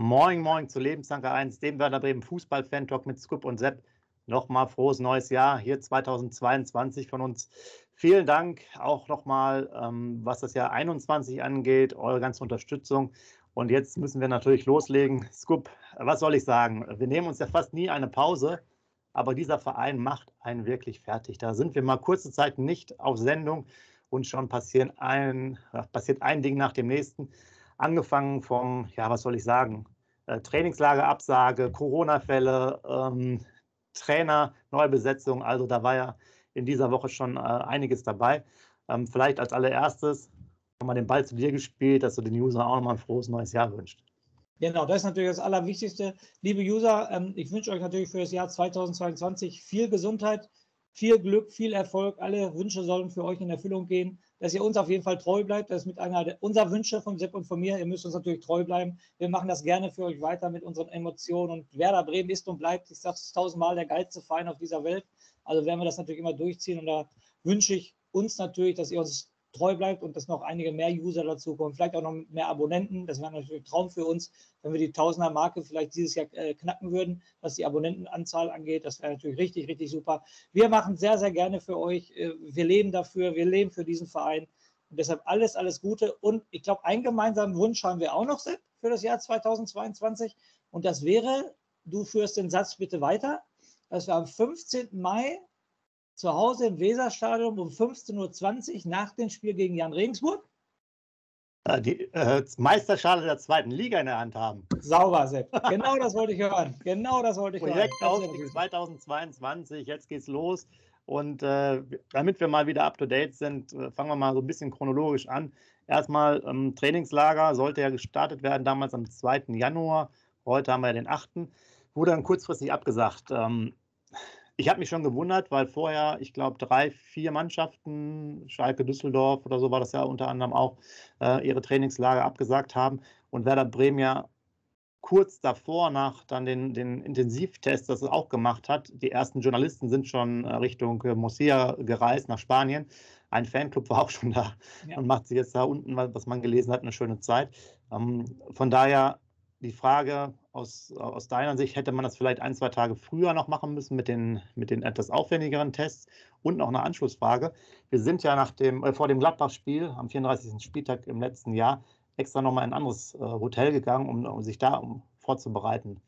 Moin, moin zu Lebensanker 1, dem Werder Bremen Fußball-Fan-Talk mit Scoop und Sepp. Nochmal frohes neues Jahr hier 2022 von uns. Vielen Dank auch nochmal, ähm, was das Jahr 21 angeht, eure ganze Unterstützung. Und jetzt müssen wir natürlich loslegen. Scoop, was soll ich sagen? Wir nehmen uns ja fast nie eine Pause, aber dieser Verein macht einen wirklich fertig. Da sind wir mal kurze Zeit nicht auf Sendung und schon passieren ein, passiert ein Ding nach dem nächsten angefangen vom, ja, was soll ich sagen, äh, Trainingslagerabsage, Corona-Fälle, ähm, Trainer, Neubesetzung. Also da war ja in dieser Woche schon äh, einiges dabei. Ähm, vielleicht als allererstes nochmal den Ball zu dir gespielt, dass du den Usern auch nochmal ein frohes neues Jahr wünscht. Genau, das ist natürlich das Allerwichtigste. Liebe User, ähm, ich wünsche euch natürlich für das Jahr 2022 viel Gesundheit, viel Glück, viel Erfolg. Alle Wünsche sollen für euch in Erfüllung gehen dass ihr uns auf jeden Fall treu bleibt. Das ist mit einer unserer Wünsche von Sepp und von mir. Ihr müsst uns natürlich treu bleiben. Wir machen das gerne für euch weiter mit unseren Emotionen. Und Werder Bremen ist und bleibt, ich sage es tausendmal, der geilste Verein auf dieser Welt. Also werden wir das natürlich immer durchziehen. Und da wünsche ich uns natürlich, dass ihr uns treu bleibt und dass noch einige mehr User dazu kommen, vielleicht auch noch mehr Abonnenten. Das wäre natürlich ein Traum für uns, wenn wir die Tausender-Marke vielleicht dieses Jahr äh, knacken würden, was die Abonnentenanzahl angeht. Das wäre natürlich richtig, richtig super. Wir machen sehr, sehr gerne für euch. Äh, wir leben dafür, wir leben für diesen Verein. Und deshalb alles, alles Gute. Und ich glaube, einen gemeinsamen Wunsch haben wir auch noch, für das Jahr 2022. Und das wäre, du führst den Satz bitte weiter, dass wir am 15. Mai zu Hause im Weserstadion um 15.20 Uhr nach dem Spiel gegen Jan Regensburg? Die äh, Meisterschale der zweiten Liga in der Hand haben. Sauber, Sepp. Genau das wollte ich hören. Genau das wollte ich Projekt hören. Projekt 2022, jetzt geht's los. Und äh, damit wir mal wieder up to date sind, äh, fangen wir mal so ein bisschen chronologisch an. Erstmal ähm, Trainingslager sollte ja gestartet werden, damals am 2. Januar. Heute haben wir den 8. Wurde dann kurzfristig abgesagt. Ähm, ich habe mich schon gewundert, weil vorher, ich glaube, drei, vier Mannschaften, Schalke, Düsseldorf oder so war das ja unter anderem auch, äh, ihre Trainingslager abgesagt haben und Werder Bremen ja kurz davor nach dann den, den Intensivtest, das es auch gemacht hat. Die ersten Journalisten sind schon äh, Richtung äh, Murcia gereist, nach Spanien. Ein Fanclub war auch schon da ja. und macht sich jetzt da unten, was man gelesen hat, eine schöne Zeit. Ähm, von daher die Frage aus, aus deiner Sicht, hätte man das vielleicht ein, zwei Tage früher noch machen müssen mit den, mit den etwas aufwendigeren Tests? Und noch eine Anschlussfrage. Wir sind ja nach dem, äh, vor dem Gladbach-Spiel am 34. Spieltag im letzten Jahr extra nochmal in ein anderes äh, Hotel gegangen, um, um, sich da um, vorzubereiten.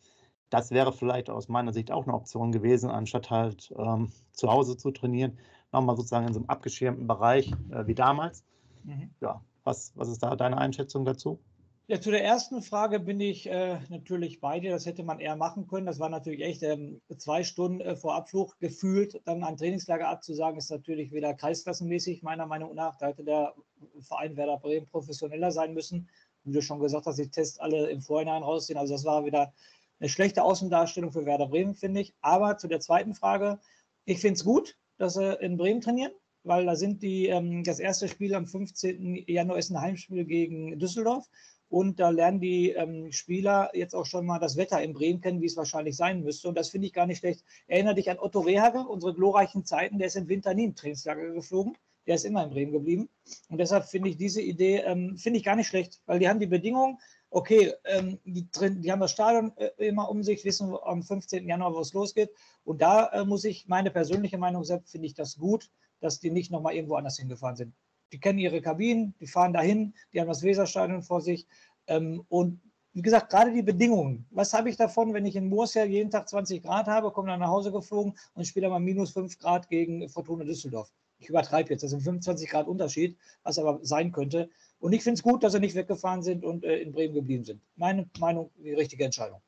Das wäre vielleicht aus meiner Sicht auch eine Option gewesen, anstatt halt ähm, zu Hause zu trainieren, nochmal sozusagen in so einem abgeschirmten Bereich äh, wie damals. Mhm. Ja, was, was ist da deine Einschätzung dazu? Ja, zu der ersten Frage bin ich äh, natürlich bei dir. Das hätte man eher machen können. Das war natürlich echt ähm, zwei Stunden äh, vor Abflug gefühlt. Dann ein Trainingslager abzusagen, ist natürlich wieder kreisklassenmäßig, meiner Meinung nach. Da hätte der Verein Werder Bremen professioneller sein müssen. Wie du schon gesagt hast, die Tests alle im Vorhinein rausziehen. Also, das war wieder eine schlechte Außendarstellung für Werder Bremen, finde ich. Aber zu der zweiten Frage, ich finde es gut, dass sie in Bremen trainieren weil da sind die, ähm, das erste Spiel am 15. Januar ist ein Heimspiel gegen Düsseldorf und da lernen die ähm, Spieler jetzt auch schon mal das Wetter in Bremen kennen, wie es wahrscheinlich sein müsste. Und das finde ich gar nicht schlecht. Erinnere dich an Otto Rehage, unsere glorreichen Zeiten. Der ist im Winter nie im Trainingslager geflogen. Der ist immer in Bremen geblieben. Und deshalb finde ich diese Idee, ähm, finde ich gar nicht schlecht, weil die haben die Bedingungen, okay, ähm, die, die, haben das Stadion äh, immer um sich, wissen am 15. Januar, wo es losgeht. Und da äh, muss ich meine persönliche Meinung sagen, finde ich das gut, dass die nicht nochmal irgendwo anders hingefahren sind die kennen ihre Kabinen, die fahren dahin, die haben das Weserstadion vor sich. Ähm, und wie gesagt, gerade die Bedingungen. Was habe ich davon, wenn ich in Murcia jeden Tag 20 Grad habe, komme dann nach Hause geflogen und spiele mal minus 5 Grad gegen Fortuna Düsseldorf? Ich übertreibe jetzt, das sind 25 Grad Unterschied, was aber sein könnte. Und ich finde es gut, dass sie nicht weggefahren sind und äh, in Bremen geblieben sind. Meine Meinung, die richtige Entscheidung.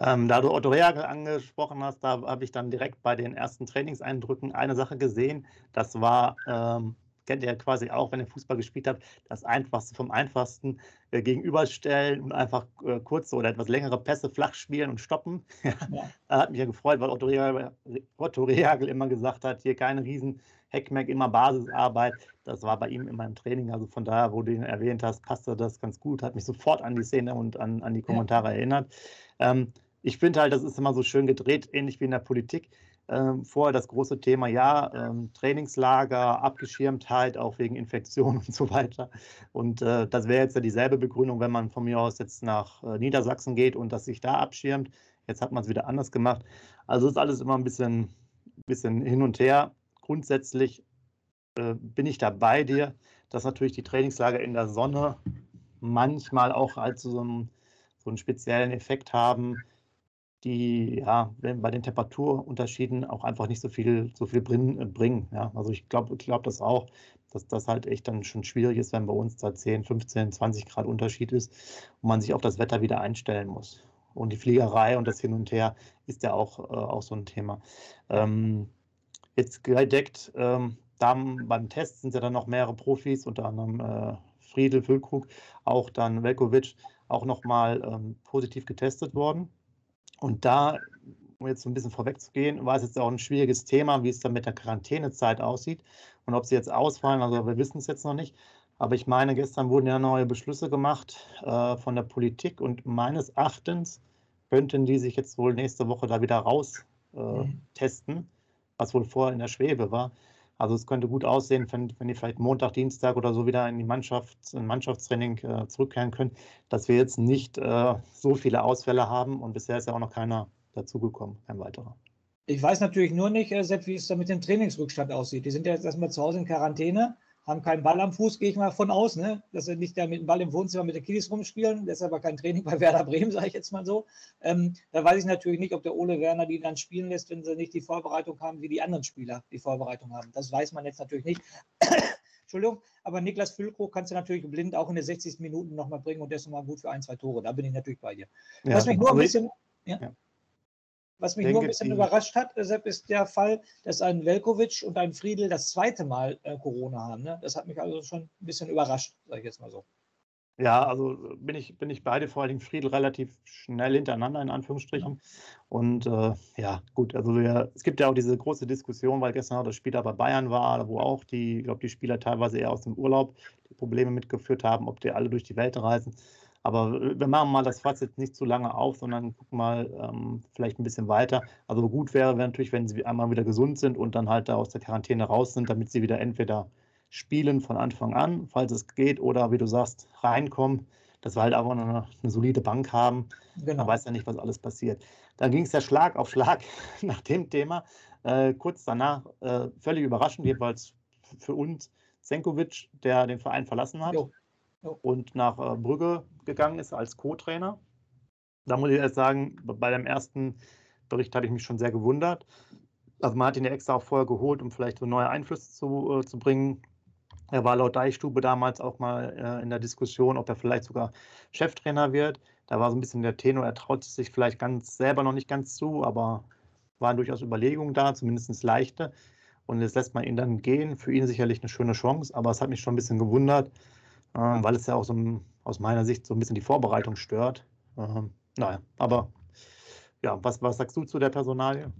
Ähm, da du Otto Reagel angesprochen hast, da habe ich dann direkt bei den ersten Trainingseindrücken eine Sache gesehen. Das war ähm, kennt ihr ja quasi auch, wenn ihr Fußball gespielt habt, das Einfachste vom Einfachsten äh, gegenüberstellen und einfach äh, kurze oder etwas längere Pässe flach spielen und stoppen. ja. Hat mich ja gefreut, weil Otto Rehagel, Otto Rehagel immer gesagt hat, hier keine riesen Heckmeck, immer Basisarbeit. Das war bei ihm immer im Training. Also von daher, wo du ihn erwähnt hast, passte das ganz gut. Hat mich sofort an die Szene und an, an die Kommentare ja. erinnert. Ähm, ich finde halt, das ist immer so schön gedreht, ähnlich wie in der Politik ähm, vorher das große Thema, ja, ähm, Trainingslager, Abgeschirmtheit, auch wegen Infektionen und so weiter. Und äh, das wäre jetzt ja dieselbe Begründung, wenn man von mir aus jetzt nach äh, Niedersachsen geht und das sich da abschirmt. Jetzt hat man es wieder anders gemacht. Also ist alles immer ein bisschen, bisschen hin und her. Grundsätzlich äh, bin ich da bei dir, dass natürlich die Trainingslager in der Sonne manchmal auch halt so so einen speziellen Effekt haben die ja bei den Temperaturunterschieden auch einfach nicht so viel, so viel bringen. Äh, bringen ja. Also ich glaube ich glaub das auch, dass das halt echt dann schon schwierig ist, wenn bei uns da 10, 15, 20 Grad Unterschied ist und man sich auf das Wetter wieder einstellen muss. Und die Fliegerei und das Hin und Her ist ja auch, äh, auch so ein Thema. Ähm, jetzt gedeckt, ähm, beim Test sind ja dann noch mehrere Profis, unter anderem äh, Friedel, Füllkrug, auch dann Velkovic, auch nochmal ähm, positiv getestet worden. Und da, um jetzt so ein bisschen vorwegzugehen, war es jetzt auch ein schwieriges Thema, wie es dann mit der Quarantänezeit aussieht und ob sie jetzt ausfallen. Also wir wissen es jetzt noch nicht. Aber ich meine, gestern wurden ja neue Beschlüsse gemacht äh, von der Politik und meines Erachtens könnten die sich jetzt wohl nächste Woche da wieder raus äh, mhm. testen, was wohl vorher in der Schwebe war. Also es könnte gut aussehen, wenn, wenn die vielleicht Montag, Dienstag oder so wieder in die Mannschaft, in Mannschaftstraining äh, zurückkehren können, dass wir jetzt nicht äh, so viele Ausfälle haben und bisher ist ja auch noch keiner dazugekommen, kein weiterer. Ich weiß natürlich nur nicht, äh, Sepp, wie es da mit dem Trainingsrückstand aussieht. Die sind ja jetzt erstmal zu Hause in Quarantäne haben keinen Ball am Fuß, gehe ich mal von aus, ne? dass sie nicht da mit dem Ball im Wohnzimmer mit den Kiddies rumspielen. Das ist aber kein Training bei Werder Bremen, sage ich jetzt mal so. Ähm, da weiß ich natürlich nicht, ob der Ole Werner die dann spielen lässt, wenn sie nicht die Vorbereitung haben, wie die anderen Spieler die Vorbereitung haben. Das weiß man jetzt natürlich nicht. Entschuldigung, aber Niklas Füllkrug kannst du natürlich blind auch in den 60 Minuten nochmal bringen und der ist nochmal gut für ein, zwei Tore. Da bin ich natürlich bei dir. Ja, Was mich nur ein bisschen. Ja? Ja. Was mich nur ein bisschen überrascht hat, deshalb ist der Fall, dass ein Velkovic und ein Friedel das zweite Mal äh, Corona haben. Ne? Das hat mich also schon ein bisschen überrascht, sage ich jetzt mal so. Ja, also bin ich, bin ich beide, vor allem Friedel, relativ schnell hintereinander, in Anführungsstrichen. Und äh, ja, gut, also wir, es gibt ja auch diese große Diskussion, weil gestern auch das Spiel da bei Bayern war, wo auch die, ich glaube, die Spieler teilweise eher aus dem Urlaub die Probleme mitgeführt haben, ob die alle durch die Welt reisen. Aber wir machen mal das jetzt nicht zu lange auf, sondern gucken mal ähm, vielleicht ein bisschen weiter. Also gut wäre wär natürlich, wenn sie einmal wieder gesund sind und dann halt da aus der Quarantäne raus sind, damit sie wieder entweder spielen von Anfang an, falls es geht, oder wie du sagst, reinkommen, dass wir halt einfach eine, eine solide Bank haben. Genau. Man weiß ja nicht, was alles passiert. Dann ging es ja Schlag auf Schlag nach dem Thema. Äh, kurz danach, äh, völlig überraschend, jedenfalls für uns, Senkovic, der den Verein verlassen hat. Jo und nach äh, Brügge gegangen ist als Co-Trainer. Da muss ich erst sagen, bei dem ersten Bericht hatte ich mich schon sehr gewundert. Also man hat ihn ja extra auch vorher geholt, um vielleicht so neue Einflüsse zu, äh, zu bringen. Er war laut Deichstube damals auch mal äh, in der Diskussion, ob er vielleicht sogar Cheftrainer wird. Da war so ein bisschen der Tenor, er traut sich vielleicht ganz selber noch nicht ganz zu, aber waren durchaus Überlegungen da, zumindest leichte. Und jetzt lässt man ihn dann gehen. Für ihn sicherlich eine schöne Chance, aber es hat mich schon ein bisschen gewundert, ähm, weil es ja auch so aus meiner Sicht so ein bisschen die Vorbereitung stört. Ähm, naja, aber ja, was, was sagst du zu der Personalie?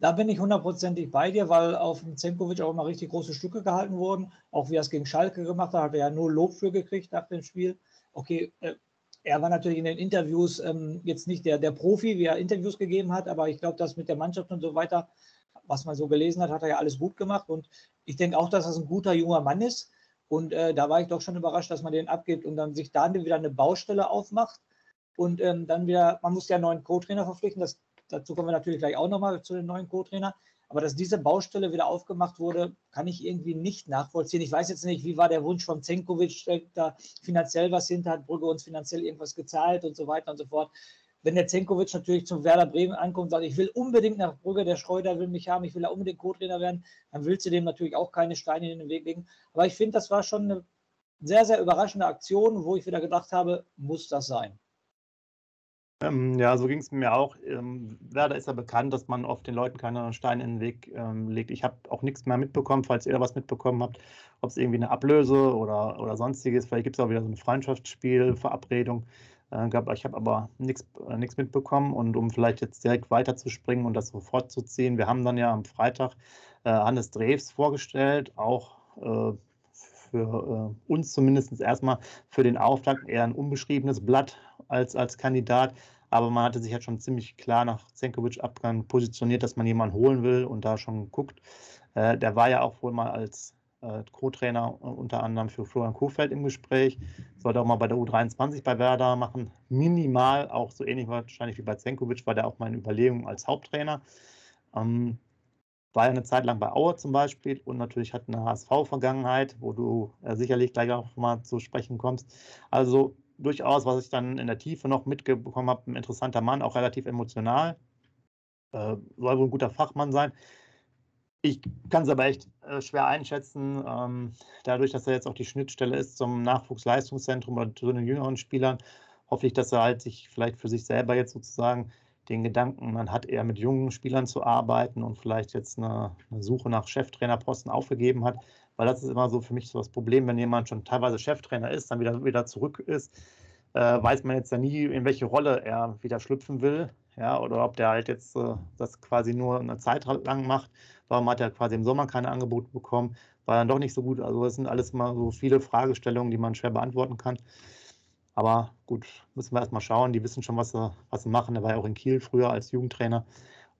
Da bin ich hundertprozentig bei dir, weil auf dem Zenkovic auch immer richtig große Stücke gehalten wurden. Auch wie er es gegen Schalke gemacht hat, hat er ja nur Lob für gekriegt nach dem Spiel. Okay, äh, er war natürlich in den Interviews ähm, jetzt nicht der, der Profi, wie er Interviews gegeben hat, aber ich glaube, dass mit der Mannschaft und so weiter, was man so gelesen hat, hat er ja alles gut gemacht. Und ich denke auch, dass das ein guter junger Mann ist. Und äh, da war ich doch schon überrascht, dass man den abgibt und dann sich dann wieder eine Baustelle aufmacht. Und ähm, dann wieder, man muss ja einen neuen Co-Trainer verpflichten. Das, dazu kommen wir natürlich gleich auch nochmal zu den neuen Co-Trainer. Aber dass diese Baustelle wieder aufgemacht wurde, kann ich irgendwie nicht nachvollziehen. Ich weiß jetzt nicht, wie war der Wunsch von Zenkovic, steckt da finanziell was hinter, hat Brügge uns finanziell irgendwas gezahlt und so weiter und so fort. Wenn der Zenkovic natürlich zum Werder Bremen ankommt und sagt, ich will unbedingt nach Brügge, der Schreuder will mich haben, ich will da unbedingt Co-Trainer werden, dann willst du dem natürlich auch keine Steine in den Weg legen. Aber ich finde, das war schon eine sehr, sehr überraschende Aktion, wo ich wieder gedacht habe, muss das sein. Ähm, ja, so ging es mir auch. Ähm, Werder ist ja bekannt, dass man oft den Leuten keine Steine in den Weg ähm, legt. Ich habe auch nichts mehr mitbekommen, falls ihr da was mitbekommen habt, ob es irgendwie eine Ablöse oder, oder sonstiges. Vielleicht gibt es auch wieder so ein Freundschaftsspiel, Verabredung. Äh, ich habe aber nichts äh, mitbekommen. Und um vielleicht jetzt direkt weiterzuspringen und das sofort zu ziehen, wir haben dann ja am Freitag äh, Hannes Drews vorgestellt, auch äh, für uns zumindest erstmal für den Auftakt eher ein unbeschriebenes Blatt als, als Kandidat. Aber man hatte sich halt schon ziemlich klar nach Zenkovic-Abgang positioniert, dass man jemanden holen will und da schon guckt. Äh, der war ja auch wohl mal als äh, Co-Trainer unter anderem für Florian Kohfeldt im Gespräch. Sollte auch mal bei der U23 bei Werder machen. Minimal, auch so ähnlich wahrscheinlich wie bei Zenkovic, war der auch in Überlegung als Haupttrainer. Ähm, war ja eine Zeit lang bei Aue zum Beispiel und natürlich hat eine HSV-Vergangenheit, wo du äh, sicherlich gleich auch mal zu sprechen kommst. Also durchaus, was ich dann in der Tiefe noch mitbekommen habe, ein interessanter Mann, auch relativ emotional. Äh, soll wohl ein guter Fachmann sein. Ich kann es aber echt äh, schwer einschätzen, ähm, dadurch, dass er jetzt auch die Schnittstelle ist zum Nachwuchsleistungszentrum oder zu den jüngeren Spielern, hoffe ich, dass er halt sich vielleicht für sich selber jetzt sozusagen den Gedanken, man hat eher mit jungen Spielern zu arbeiten und vielleicht jetzt eine, eine Suche nach Cheftrainerposten aufgegeben hat, weil das ist immer so für mich so das Problem, wenn jemand schon teilweise Cheftrainer ist, dann wieder, wieder zurück ist, äh, weiß man jetzt ja nie, in welche Rolle er wieder schlüpfen will, ja, oder ob der halt jetzt äh, das quasi nur eine Zeit lang macht. Warum hat er quasi im Sommer keine Angebote bekommen? War dann doch nicht so gut. Also das sind alles mal so viele Fragestellungen, die man schwer beantworten kann. Aber gut, müssen wir erstmal schauen. Die wissen schon, was sie, was sie machen. Er war ja auch in Kiel früher als Jugendtrainer.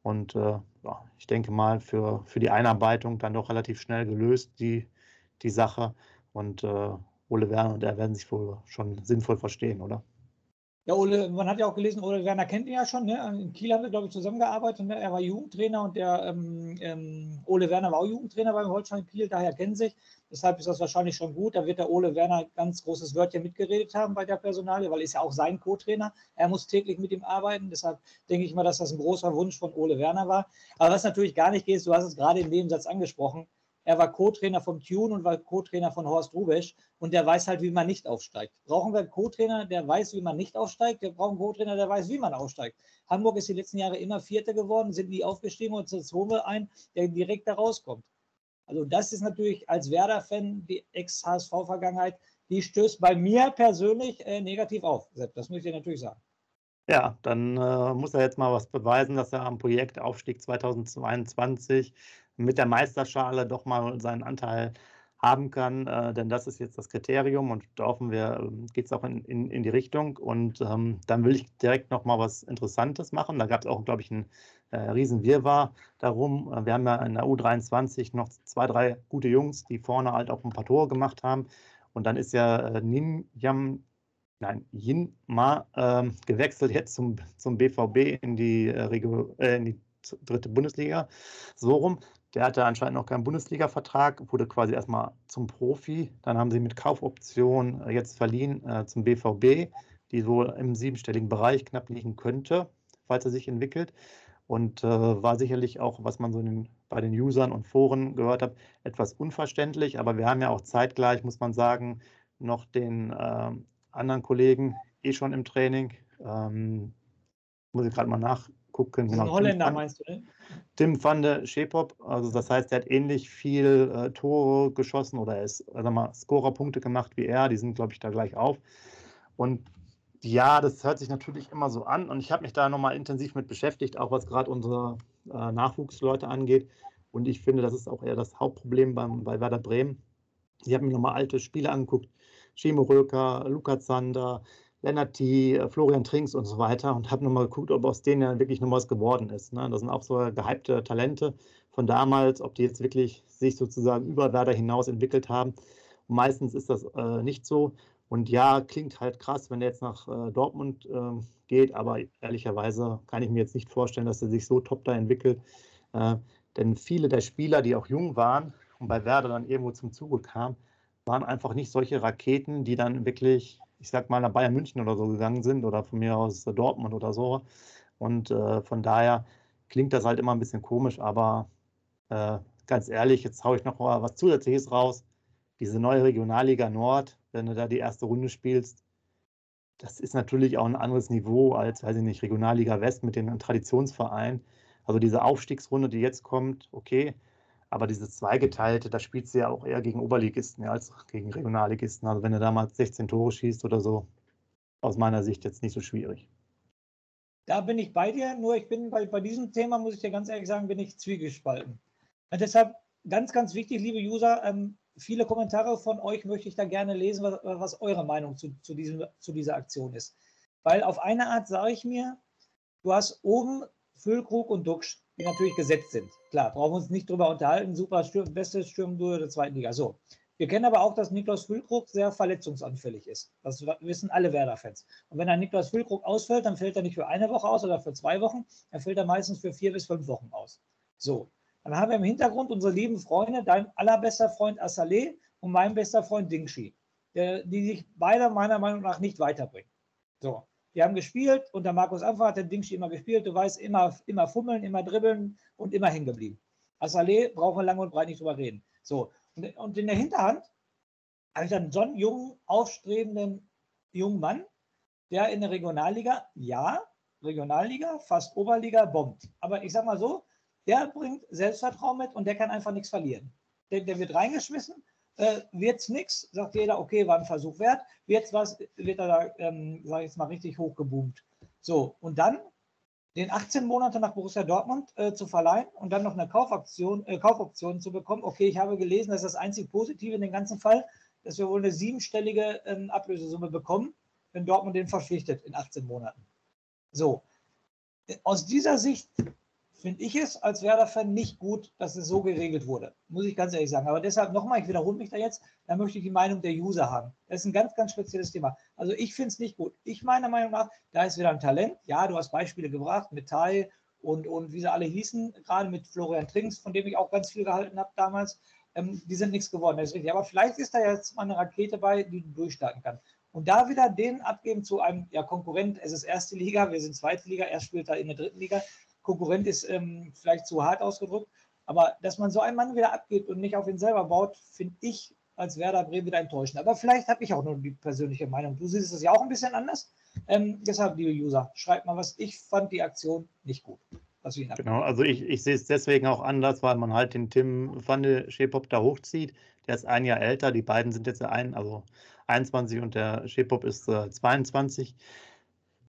Und äh, ja, ich denke mal, für, für die Einarbeitung dann doch relativ schnell gelöst, die, die Sache. Und äh, Ole Werner und er werden sich wohl schon sinnvoll verstehen, oder? Ja, Ole, man hat ja auch gelesen, Ole Werner kennt ihn ja schon. Ne? In Kiel haben wir, glaube ich, zusammengearbeitet. Ne? Er war Jugendtrainer und der ähm, ähm, Ole Werner war auch Jugendtrainer beim Holstein Kiel, daher kennen sich. Deshalb ist das wahrscheinlich schon gut. Da wird der Ole Werner ganz großes Wörtchen mitgeredet haben bei der Personalie, weil er ist ja auch sein Co-Trainer. Er muss täglich mit ihm arbeiten. Deshalb denke ich mal, dass das ein großer Wunsch von Ole Werner war. Aber was natürlich gar nicht geht, du hast es gerade im Nebensatz angesprochen, er war Co-Trainer vom Tune und war Co-Trainer von Horst Rubesch und der weiß halt, wie man nicht aufsteigt. Brauchen wir einen Co-Trainer, der weiß, wie man nicht aufsteigt? Wir brauchen einen Co-Trainer, der weiß, wie man aufsteigt. Hamburg ist die letzten Jahre immer Vierter geworden, sind nie aufgestiegen und jetzt holen wir einen, der direkt da rauskommt. Also das ist natürlich als Werder-Fan die Ex-HSV-Vergangenheit, die stößt bei mir persönlich äh, negativ auf. Das muss ich natürlich sagen. Ja, dann äh, muss er jetzt mal was beweisen, dass er am Projekt Aufstieg 2022 mit der Meisterschale doch mal seinen Anteil haben kann, äh, denn das ist jetzt das Kriterium und da hoffen wir, ähm, geht es auch in, in, in, die Richtung. Und ähm, dann will ich direkt noch mal was Interessantes machen. Da gab es auch, glaube ich, einen äh, riesen Wirrwarr darum. Äh, wir haben ja in der U23 noch zwei, drei gute Jungs, die vorne halt auch ein paar Tore gemacht haben. Und dann ist ja äh, Nin Yam, nein, Yin Ma äh, gewechselt jetzt zum, zum BVB in die, äh, äh, in die dritte Bundesliga. So rum. Der hatte anscheinend noch keinen Bundesliga-Vertrag, wurde quasi erstmal zum Profi. Dann haben sie mit Kaufoption äh, jetzt verliehen äh, zum BVB, die wohl im siebenstelligen Bereich knapp liegen könnte, falls er sich entwickelt. Und äh, war sicherlich auch, was man so den, bei den Usern und Foren gehört hat, etwas unverständlich. Aber wir haben ja auch zeitgleich, muss man sagen, noch den äh, anderen Kollegen eh schon im Training. Ähm, muss ich gerade mal nach, gucken. Genau. Holländer meinst du, ne? Tim van der Schepop, also das heißt, er hat ähnlich viel äh, Tore geschossen oder er ist, also mal, Scorerpunkte gemacht wie er, die sind, glaube ich, da gleich auf. Und ja, das hört sich natürlich immer so an und ich habe mich da nochmal intensiv mit beschäftigt, auch was gerade unsere äh, Nachwuchsleute angeht. Und ich finde, das ist auch eher das Hauptproblem beim, bei Werder Bremen. Ich habe mir nochmal alte Spiele angeguckt. Schimo Röker, Lukas Zander, Lennart T., äh, Florian Trinks und so weiter und habe nochmal geguckt, ob aus denen ja wirklich noch was geworden ist. Ne? Das sind auch so gehypte Talente von damals, ob die jetzt wirklich sich sozusagen über Werder hinaus entwickelt haben. Und meistens ist das äh, nicht so. Und ja, klingt halt krass, wenn der jetzt nach äh, Dortmund äh, geht, aber ehrlicherweise kann ich mir jetzt nicht vorstellen, dass er sich so top da entwickelt. Äh, Denn viele der Spieler, die auch jung waren und bei Werder dann irgendwo zum Zuge kamen, waren einfach nicht solche Raketen, die dann wirklich, ich sag mal, nach Bayern München oder so gegangen sind oder von mir aus Dortmund oder so. Und äh, von daher klingt das halt immer ein bisschen komisch, aber äh, ganz ehrlich, jetzt haue ich noch mal was Zusätzliches raus. Diese neue Regionalliga Nord, wenn du da die erste Runde spielst, das ist natürlich auch ein anderes Niveau als, weiß ich nicht, Regionalliga West mit den Traditionsvereinen. Also diese Aufstiegsrunde, die jetzt kommt, okay, aber dieses Zweigeteilte, da spielt sie ja auch eher gegen Oberligisten ja, als gegen Regionalligisten. Also wenn du da mal 16 Tore schießt oder so, aus meiner Sicht jetzt nicht so schwierig. Da bin ich bei dir, nur ich bin bei, bei diesem Thema, muss ich dir ganz ehrlich sagen, bin ich zwiegespalten. Und deshalb ganz, ganz wichtig, liebe User, ähm, viele Kommentare von euch möchte ich da gerne lesen, was, was eure Meinung zu, zu, diesem, zu dieser Aktion ist. Weil auf eine Art sage ich mir, du hast oben Füllkrug und Duxch, die natürlich gesetzt sind. Klar, brauchen wir uns nicht drüber unterhalten. Super, Stürm, bestes Stürmduo der zweiten Liga. So. Wir kennen aber auch, dass Niklas Füllkrug sehr verletzungsanfällig ist. Das wissen alle Werder-Fans. Und wenn ein Niklas Füllkrug ausfällt, dann fällt er nicht für eine Woche aus oder für zwei Wochen, dann fällt er meistens für vier bis fünf Wochen aus. So. Dann haben wir im Hintergrund unsere lieben Freunde, dein allerbester Freund Assalé und mein bester Freund Dingshi, die sich beide meiner Meinung nach nicht weiterbringen. So. Die haben gespielt und der Markus Anfang hat den Dingshi immer gespielt. Du weißt, immer, immer fummeln, immer dribbeln und immer hängen geblieben. Assalé brauchen wir lange und breit nicht drüber reden. So. Und in der Hinterhand habe ich dann so einen jungen, aufstrebenden jungen Mann, der in der Regionalliga, ja, Regionalliga, fast Oberliga, bombt. Aber ich sag mal so, der bringt Selbstvertrauen mit und der kann einfach nichts verlieren. Der, der wird reingeschmissen, äh, es nichts, sagt jeder, okay, war ein Versuch wert, wird's was, wird er da, ähm, sag ich jetzt mal, richtig hochgeboomt. So, und dann den 18 Monate nach Borussia Dortmund äh, zu verleihen und dann noch eine Kaufoption, äh, Kaufoption zu bekommen. Okay, ich habe gelesen, dass das einzig Positive in dem ganzen Fall, dass wir wohl eine siebenstellige ähm, Ablösesumme bekommen, wenn Dortmund den verpflichtet in 18 Monaten. So, aus dieser Sicht finde ich es als Werder-Fan nicht gut, dass es so geregelt wurde. Muss ich ganz ehrlich sagen. Aber deshalb nochmal, ich wiederhole mich da jetzt, da möchte ich die Meinung der User haben. Das ist ein ganz, ganz spezielles Thema. Also ich finde es nicht gut. Ich meiner Meinung nach, da ist wieder ein Talent. Ja, du hast Beispiele gebracht mit Tai und, und wie sie alle hießen, gerade mit Florian Trinks, von dem ich auch ganz viel gehalten habe damals. Ähm, die sind nichts geworden, das ist richtig. Aber vielleicht ist da jetzt mal eine Rakete bei, die du durchstarten kannst. Und da wieder den abgeben zu einem ja, Konkurrent, es ist erste Liga, wir sind zweite Liga, er spielt da in der dritten Liga. Konkurrent ist ähm, vielleicht zu hart ausgedrückt, aber dass man so einen Mann wieder abgibt und nicht auf ihn selber baut, finde ich als Werder Bremen wieder enttäuschend. Aber vielleicht habe ich auch nur die persönliche Meinung. Du siehst es ja auch ein bisschen anders. Ähm, deshalb, liebe User, schreibt mal was. Ich fand die Aktion nicht gut. genau, also ich, ich sehe es deswegen auch anders, weil man halt den Tim van de Schepop da hochzieht. Der ist ein Jahr älter, die beiden sind jetzt ein, also 21 und der Schepop ist äh, 22.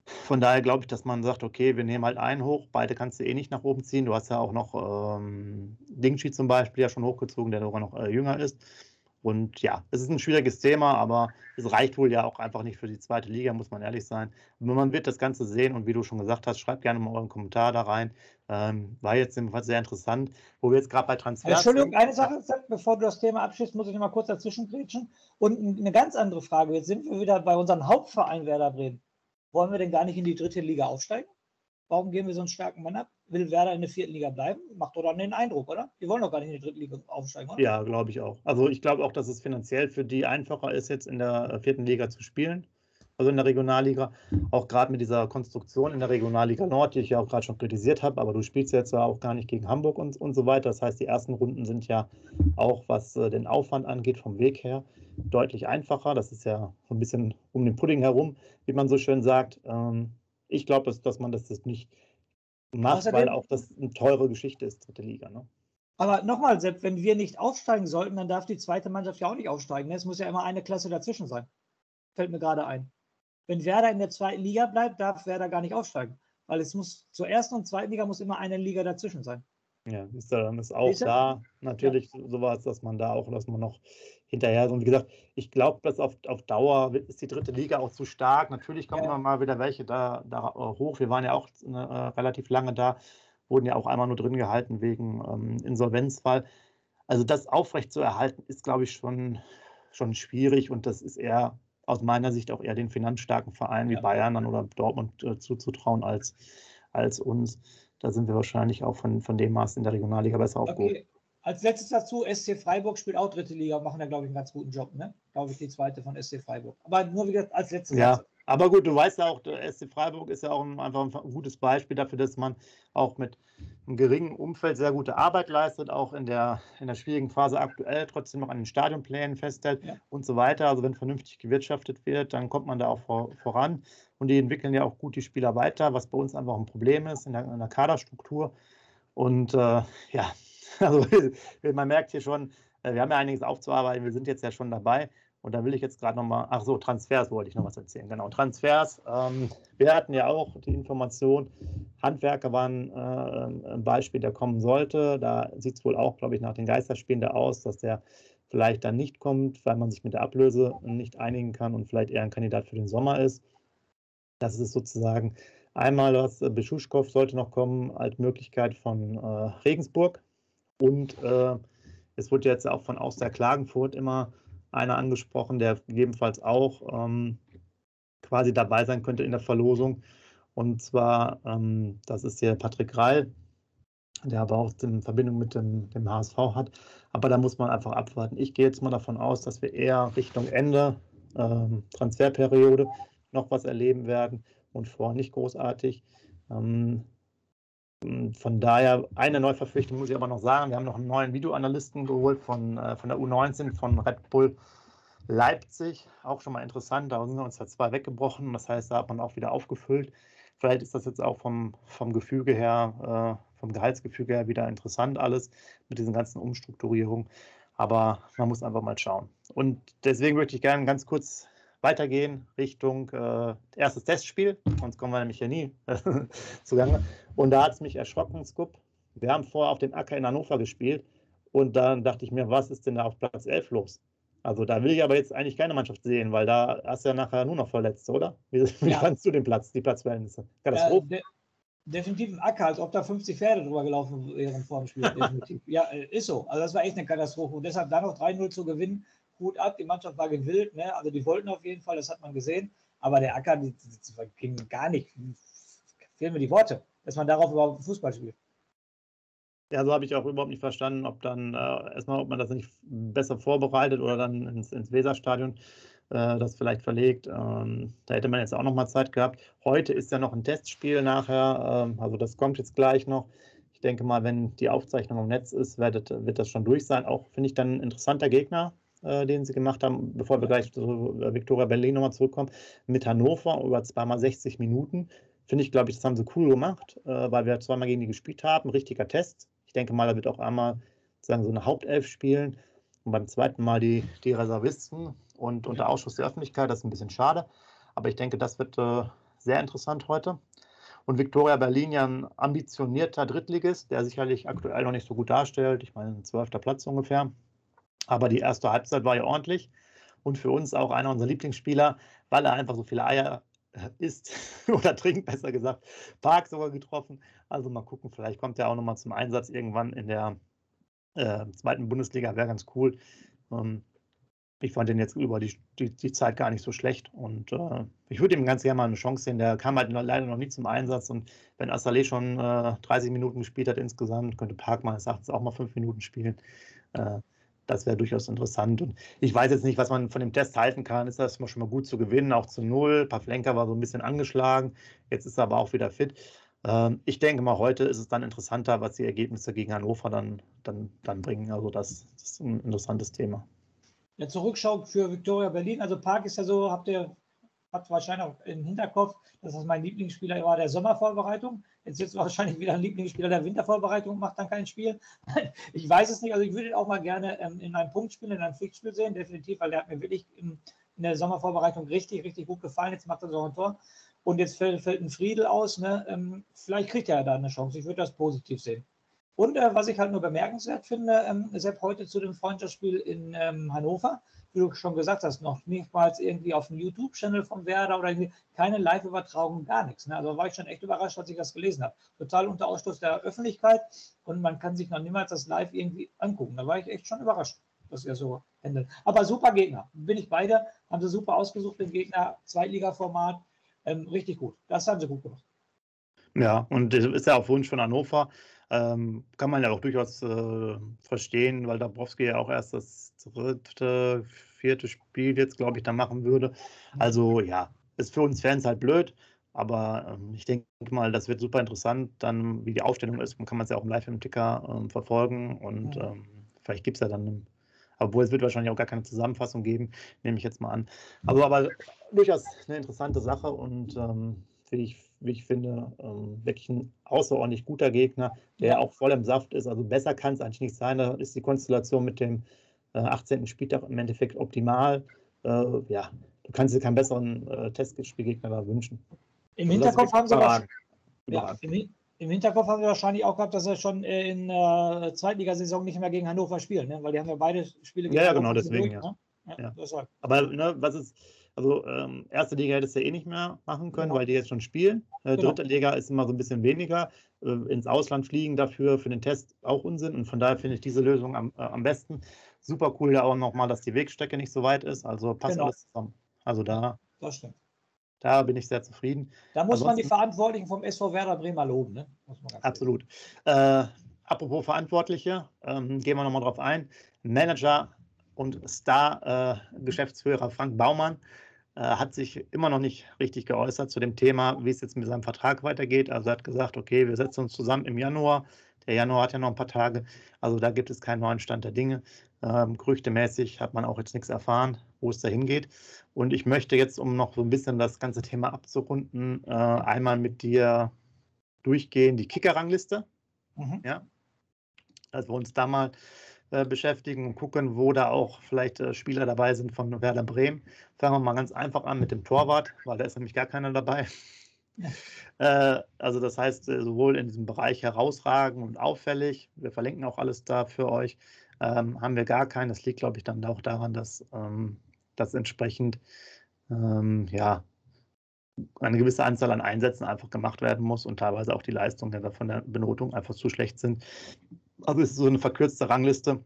Von daher glaube ich, dass man sagt, okay, wir nehmen halt einen hoch, beide kannst du eh nicht nach oben ziehen. Du hast ja auch noch ähm, Dingshi zum Beispiel ja schon hochgezogen, der sogar noch äh, jünger ist. Und ja, es ist ein schwieriges Thema, aber es reicht wohl ja auch einfach nicht für die zweite Liga, muss man ehrlich sein. Aber man wird das Ganze sehen und wie du schon gesagt hast, schreibt gerne mal euren Kommentar da rein. Ähm, war jetzt jedenfalls sehr interessant, wo wir jetzt gerade bei Transfers Entschuldigung, sind. eine Sache, bevor du das Thema abschließt, muss ich noch mal kurz dazwischen grätschen. Und eine ganz andere Frage. Jetzt sind wir wieder bei unserem Hauptverein Werder Bremen. Wollen wir denn gar nicht in die dritte Liga aufsteigen? Warum gehen wir so einen starken Mann ab? Will Werder in der vierten Liga bleiben? Macht doch dann den Eindruck, oder? Die wollen doch gar nicht in die dritte Liga aufsteigen, oder? Ja, glaube ich auch. Also ich glaube auch, dass es finanziell für die einfacher ist, jetzt in der vierten Liga zu spielen. Also in der Regionalliga. Auch gerade mit dieser Konstruktion in der Regionalliga Nord, die ich ja auch gerade schon kritisiert habe, aber du spielst jetzt ja auch gar nicht gegen Hamburg und, und so weiter. Das heißt, die ersten Runden sind ja auch, was äh, den Aufwand angeht, vom Weg her, deutlich einfacher. Das ist ja so ein bisschen um den Pudding herum, wie man so schön sagt. Ähm, ich glaube, dass, dass man das nicht macht, Außerdem, weil auch das eine teure Geschichte ist, dritte Liga. Ne? Aber nochmal, Sepp, wenn wir nicht aufsteigen sollten, dann darf die zweite Mannschaft ja auch nicht aufsteigen. Ne? Es muss ja immer eine Klasse dazwischen sein. Fällt mir gerade ein. Wenn Werder in der zweiten Liga bleibt, darf Werder gar nicht aufsteigen. Weil es muss zur ersten und zweiten Liga muss immer eine Liga dazwischen sein. Ja, ist, dann ist auch da natürlich ja. sowas, dass man da auch, dass man noch hinterher. Und wie gesagt, ich glaube, dass auf, auf Dauer ist die dritte Liga auch zu stark. Natürlich kommen ja. mal wieder welche da, da äh, hoch. Wir waren ja auch äh, relativ lange da, wurden ja auch einmal nur drin gehalten wegen ähm, Insolvenzfall. Also das aufrecht zu erhalten, ist, glaube ich, schon, schon schwierig und das ist eher aus meiner Sicht auch eher den finanzstarken Vereinen ja. wie Bayern oder Dortmund äh, zuzutrauen als, als uns. da sind wir wahrscheinlich auch von, von dem Maß in der Regionalliga besser aufgehoben. Okay. Als letztes dazu, SC Freiburg spielt auch dritte Liga und machen da, glaube ich, einen ganz guten Job, ne? Glaube ich, die zweite von SC Freiburg. Aber nur wieder als letztes. Ja, Satz. Aber gut, du weißt ja auch, der SC Freiburg ist ja auch ein, einfach ein gutes Beispiel dafür, dass man auch mit einem geringen Umfeld sehr gute Arbeit leistet, auch in der, in der schwierigen Phase aktuell trotzdem noch an den Stadionplänen festhält ja. und so weiter. Also wenn vernünftig gewirtschaftet wird, dann kommt man da auch vor, voran. Und die entwickeln ja auch gut die Spieler weiter, was bei uns einfach ein Problem ist in der, in der Kaderstruktur. Und äh, ja, Also man merkt hier schon, äh, wir haben ja einiges aufzuarbeiten, wir sind jetzt ja schon dabei. Und da will ich jetzt gerade nochmal, ach so, Transfers wollte ich noch was erzählen. Genau, Transfers. Ähm, wir hatten ja auch die Information, Handwerker waren äh, ein Beispiel, der kommen sollte. Da sieht es wohl auch, glaube ich, nach den Geisterspielen da aus, dass der vielleicht dann nicht kommt, weil man sich mit der Ablöse nicht einigen kann und vielleicht eher ein Kandidat für den Sommer ist. Das ist sozusagen einmal, was äh, Beschuschkow sollte noch kommen als Möglichkeit von äh, Regensburg. Und äh, es wurde jetzt auch von aus der Klagenfurt immer einer angesprochen, der gegebenenfalls auch ähm, quasi dabei sein könnte in der Verlosung. Und zwar, ähm, das ist der Patrick Reil, der aber auch in Verbindung mit dem, dem HSV hat. Aber da muss man einfach abwarten. Ich gehe jetzt mal davon aus, dass wir eher Richtung Ende ähm, Transferperiode noch was erleben werden und vorher nicht großartig. Ähm, von daher, eine Neuverpflichtung muss ich aber noch sagen. Wir haben noch einen neuen Videoanalysten geholt von, äh, von der U19 von Red Bull Leipzig. Auch schon mal interessant. Da sind uns ja zwei weggebrochen. Das heißt, da hat man auch wieder aufgefüllt. Vielleicht ist das jetzt auch vom, vom Gefüge her, äh, vom Gehaltsgefüge her wieder interessant alles mit diesen ganzen Umstrukturierungen. Aber man muss einfach mal schauen. Und deswegen möchte ich gerne ganz kurz weitergehen Richtung äh, erstes Testspiel, sonst kommen wir nämlich hier nie zugange. Und da hat es mich erschrocken, Scoop. Wir haben vorher auf dem Acker in Hannover gespielt und dann dachte ich mir, was ist denn da auf Platz 11 los? Also da will ich aber jetzt eigentlich keine Mannschaft sehen, weil da hast du ja nachher nur noch verletzt, oder? Wie, wie ja. fandest du den Platz, die Platzverhältnisse? Katastrophe. Ja, de definitiv ein Acker, als ob da 50 Pferde drüber gelaufen wären vor dem Spiel. Definitiv. ja, äh, ist so. Also das war echt eine Katastrophe. Und deshalb da noch 3-0 zu gewinnen, gut ab. Die Mannschaft war gewillt, ne? also die wollten auf jeden Fall, das hat man gesehen. Aber der Acker, die, die, die ging gar nicht. Fehlen mir die Worte, dass man darauf überhaupt Fußball spielt. Ja, so habe ich auch überhaupt nicht verstanden, ob dann äh, erstmal, ob man das nicht besser vorbereitet oder dann ins, ins Weserstadion äh, das vielleicht verlegt. Ähm, da hätte man jetzt auch noch mal Zeit gehabt. Heute ist ja noch ein Testspiel nachher, ähm, also das kommt jetzt gleich noch. Ich denke mal, wenn die Aufzeichnung im Netz ist, wird, wird das schon durch sein. Auch finde ich dann ein interessanter Gegner, äh, den sie gemacht haben, bevor wir gleich zu äh, Victoria Berlin nochmal zurückkommen, mit Hannover über zweimal 60 Minuten. Finde ich, glaube ich, das haben sie cool gemacht, äh, weil wir zweimal gegen die gespielt haben. Richtiger Test. Ich denke mal, da wird auch einmal sozusagen so eine Hauptelf spielen und beim zweiten Mal die, die Reservisten und unter Ausschuss der Öffentlichkeit. Das ist ein bisschen schade. Aber ich denke, das wird äh, sehr interessant heute. Und Victoria Berlin ja ein ambitionierter Drittligist, der sicherlich aktuell noch nicht so gut darstellt. Ich meine, ein zwölfter Platz ungefähr. Aber die erste Halbzeit war ja ordentlich und für uns auch einer unserer Lieblingsspieler, weil er einfach so viele Eier äh, isst oder trinkt, besser gesagt. Park sogar getroffen. Also mal gucken, vielleicht kommt er auch nochmal zum Einsatz irgendwann in der äh, zweiten Bundesliga, wäre ganz cool. Ähm, ich fand den jetzt über die, die, die, Zeit gar nicht so schlecht und äh, ich würde ihm ganz gerne mal eine Chance sehen. Der kam halt leider noch nie zum Einsatz und wenn Assalé schon äh, 30 Minuten gespielt hat insgesamt, könnte Park meines Erachtens auch mal fünf Minuten spielen. Äh, das wäre durchaus interessant. Und ich weiß jetzt nicht, was man von dem Test halten kann. Ist das schon mal gut zu gewinnen, auch zu null. Pavlenka war so ein bisschen angeschlagen. Jetzt ist er aber auch wieder fit. Ähm, ich denke mal, heute ist es dann interessanter, was die Ergebnisse gegen Hannover dann, dann, dann bringen. Also, das, das ist ein interessantes Thema. Ja, Zurückschau für Victoria Berlin. Also, Park ist ja so, habt ihr hat wahrscheinlich auch im Hinterkopf, dass das mein Lieblingsspieler war der Sommervorbereitung. Jetzt ist wahrscheinlich wieder ein Lieblingsspieler der Wintervorbereitung macht dann kein Spiel. ich weiß es nicht. Also ich würde ihn auch mal gerne ähm, in einem Punktspiel, in einem Pflichtspiel sehen, definitiv, weil der hat mir wirklich in, in der Sommervorbereitung richtig, richtig gut gefallen. Jetzt macht er so ein Tor. Und jetzt fällt, fällt ein Friedel aus. Ne? Ähm, vielleicht kriegt er da eine Chance. Ich würde das positiv sehen. Und äh, was ich halt nur bemerkenswert finde, ähm, Sepp, heute zu dem Freundschaftsspiel in ähm, Hannover, wie du schon gesagt hast, noch nicht mal irgendwie auf dem YouTube-Channel vom Werder oder keine Live-Übertragung, gar nichts. Ne? Also war ich schon echt überrascht, als ich das gelesen habe. Total unter Ausschluss der Öffentlichkeit und man kann sich noch niemals das live irgendwie angucken. Da war ich echt schon überrascht, dass er so handelt. Aber super Gegner, bin ich beide, haben sie super ausgesucht, den Gegner, Zweitliga-Format, ähm, richtig gut. Das haben sie gut gemacht. Ja, und das ist ja auf Wunsch von Hannover. Ähm, kann man ja auch durchaus äh, verstehen, weil Dabrowski ja auch erst das dritte, vierte Spiel jetzt, glaube ich, da machen würde. Also ja, ist für uns Fans halt blöd, aber ähm, ich denke mal, das wird super interessant, dann wie die Aufstellung ist. Man kann man es ja auch Live im Ticker ähm, verfolgen und. Ähm, vielleicht gibt es ja dann, obwohl es wird wahrscheinlich auch gar keine Zusammenfassung geben, nehme ich jetzt mal an. Also aber durchaus eine interessante Sache und ähm, wie ich, wie ich finde, ähm, wirklich ein außerordentlich guter Gegner, der auch voll im Saft ist. Also besser kann es eigentlich nicht sein. Da ist die Konstellation mit dem äh, 18. Spieltag im Endeffekt optimal. Äh, ja, du kannst dir keinen besseren äh, Testspielgegner da wünschen. Im also Hinterkopf haben sie ja, im, im, Hinterkopf haben sie wahrscheinlich auch gehabt, dass sie schon in der äh, Zweitligasaison nicht mehr gegen Hannover spielen, ne? weil die haben ja beide Spiele gegen Ja, ja genau, deswegen. Durch, ja. Ne? ja. Aber ne, was ist, also ähm, erste Liga hättest du eh nicht mehr machen können, genau. weil die jetzt schon spielen. Äh, genau. dritte Liga ist immer so ein bisschen weniger. Äh, ins Ausland fliegen dafür für den Test auch Unsinn. Und von daher finde ich diese Lösung am, äh, am besten. Super cool ja auch nochmal, dass die Wegstrecke nicht so weit ist. Also passt genau. alles zusammen. Also da. Das stimmt. Da bin ich sehr zufrieden. Da muss Ansonsten, man die Verantwortlichen vom SV Werder Bremer loben. Ne? absolut. Äh, apropos Verantwortliche, ähm, gehen wir nochmal drauf ein. Manager und Star-Geschäftsführer äh, Frank Baumann hat sich immer noch nicht richtig geäußert zu dem Thema, wie es jetzt mit seinem Vertrag weitergeht. Also er hat gesagt, okay, wir setzen uns zusammen im Januar. Der Januar hat ja noch ein paar Tage. Also da gibt es keinen neuen Stand der Dinge. Ähm, gerüchtemäßig hat man auch jetzt nichts erfahren, wo es dahin geht. Und ich möchte jetzt, um noch so ein bisschen das ganze Thema abzurunden, äh, einmal mit dir durchgehen, die Kicker-Rangliste. Mhm. Ja, dass wir uns da mal äh, beschäftigen und gucken, wo da auch vielleicht äh, Spieler dabei sind von Werder Bremen. Fangen wir mal ganz einfach an mit dem Torwart, weil da ist nämlich gar keiner dabei. Ja. Äh, also das heißt, äh, sowohl in diesem Bereich herausragend und auffällig, wir verlinken auch alles da für euch, ähm, haben wir gar keinen. Das liegt, glaube ich, dann auch daran, dass ähm, das entsprechend ähm, ja, eine gewisse Anzahl an Einsätzen einfach gemacht werden muss und teilweise auch die Leistungen von der Benotung einfach zu schlecht sind. Also es ist so eine verkürzte Rangliste.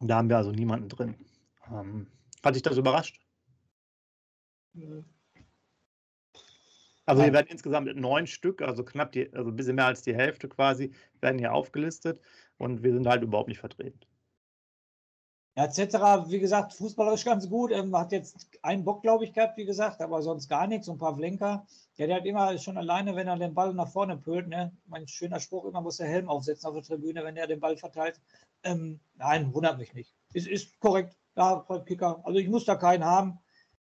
Da haben wir also niemanden drin. Ähm, hat dich das überrascht? Also hier werden insgesamt neun Stück, also knapp die, also ein bisschen mehr als die Hälfte quasi, werden hier aufgelistet und wir sind halt überhaupt nicht vertreten. Ja, etc. Wie gesagt, fußballerisch ganz gut. Ähm, hat jetzt einen Bock, glaube ich, gehabt, wie gesagt, aber sonst gar nichts. Und Pavlenka, ja, der hat immer schon alleine, wenn er den Ball nach vorne pölt, ne? Mein schöner Spruch, immer muss der Helm aufsetzen auf der Tribüne, wenn er den Ball verteilt. Ähm, nein, wundert mich nicht. Ist, ist korrekt. Ja, Kicker. Also ich muss da keinen haben.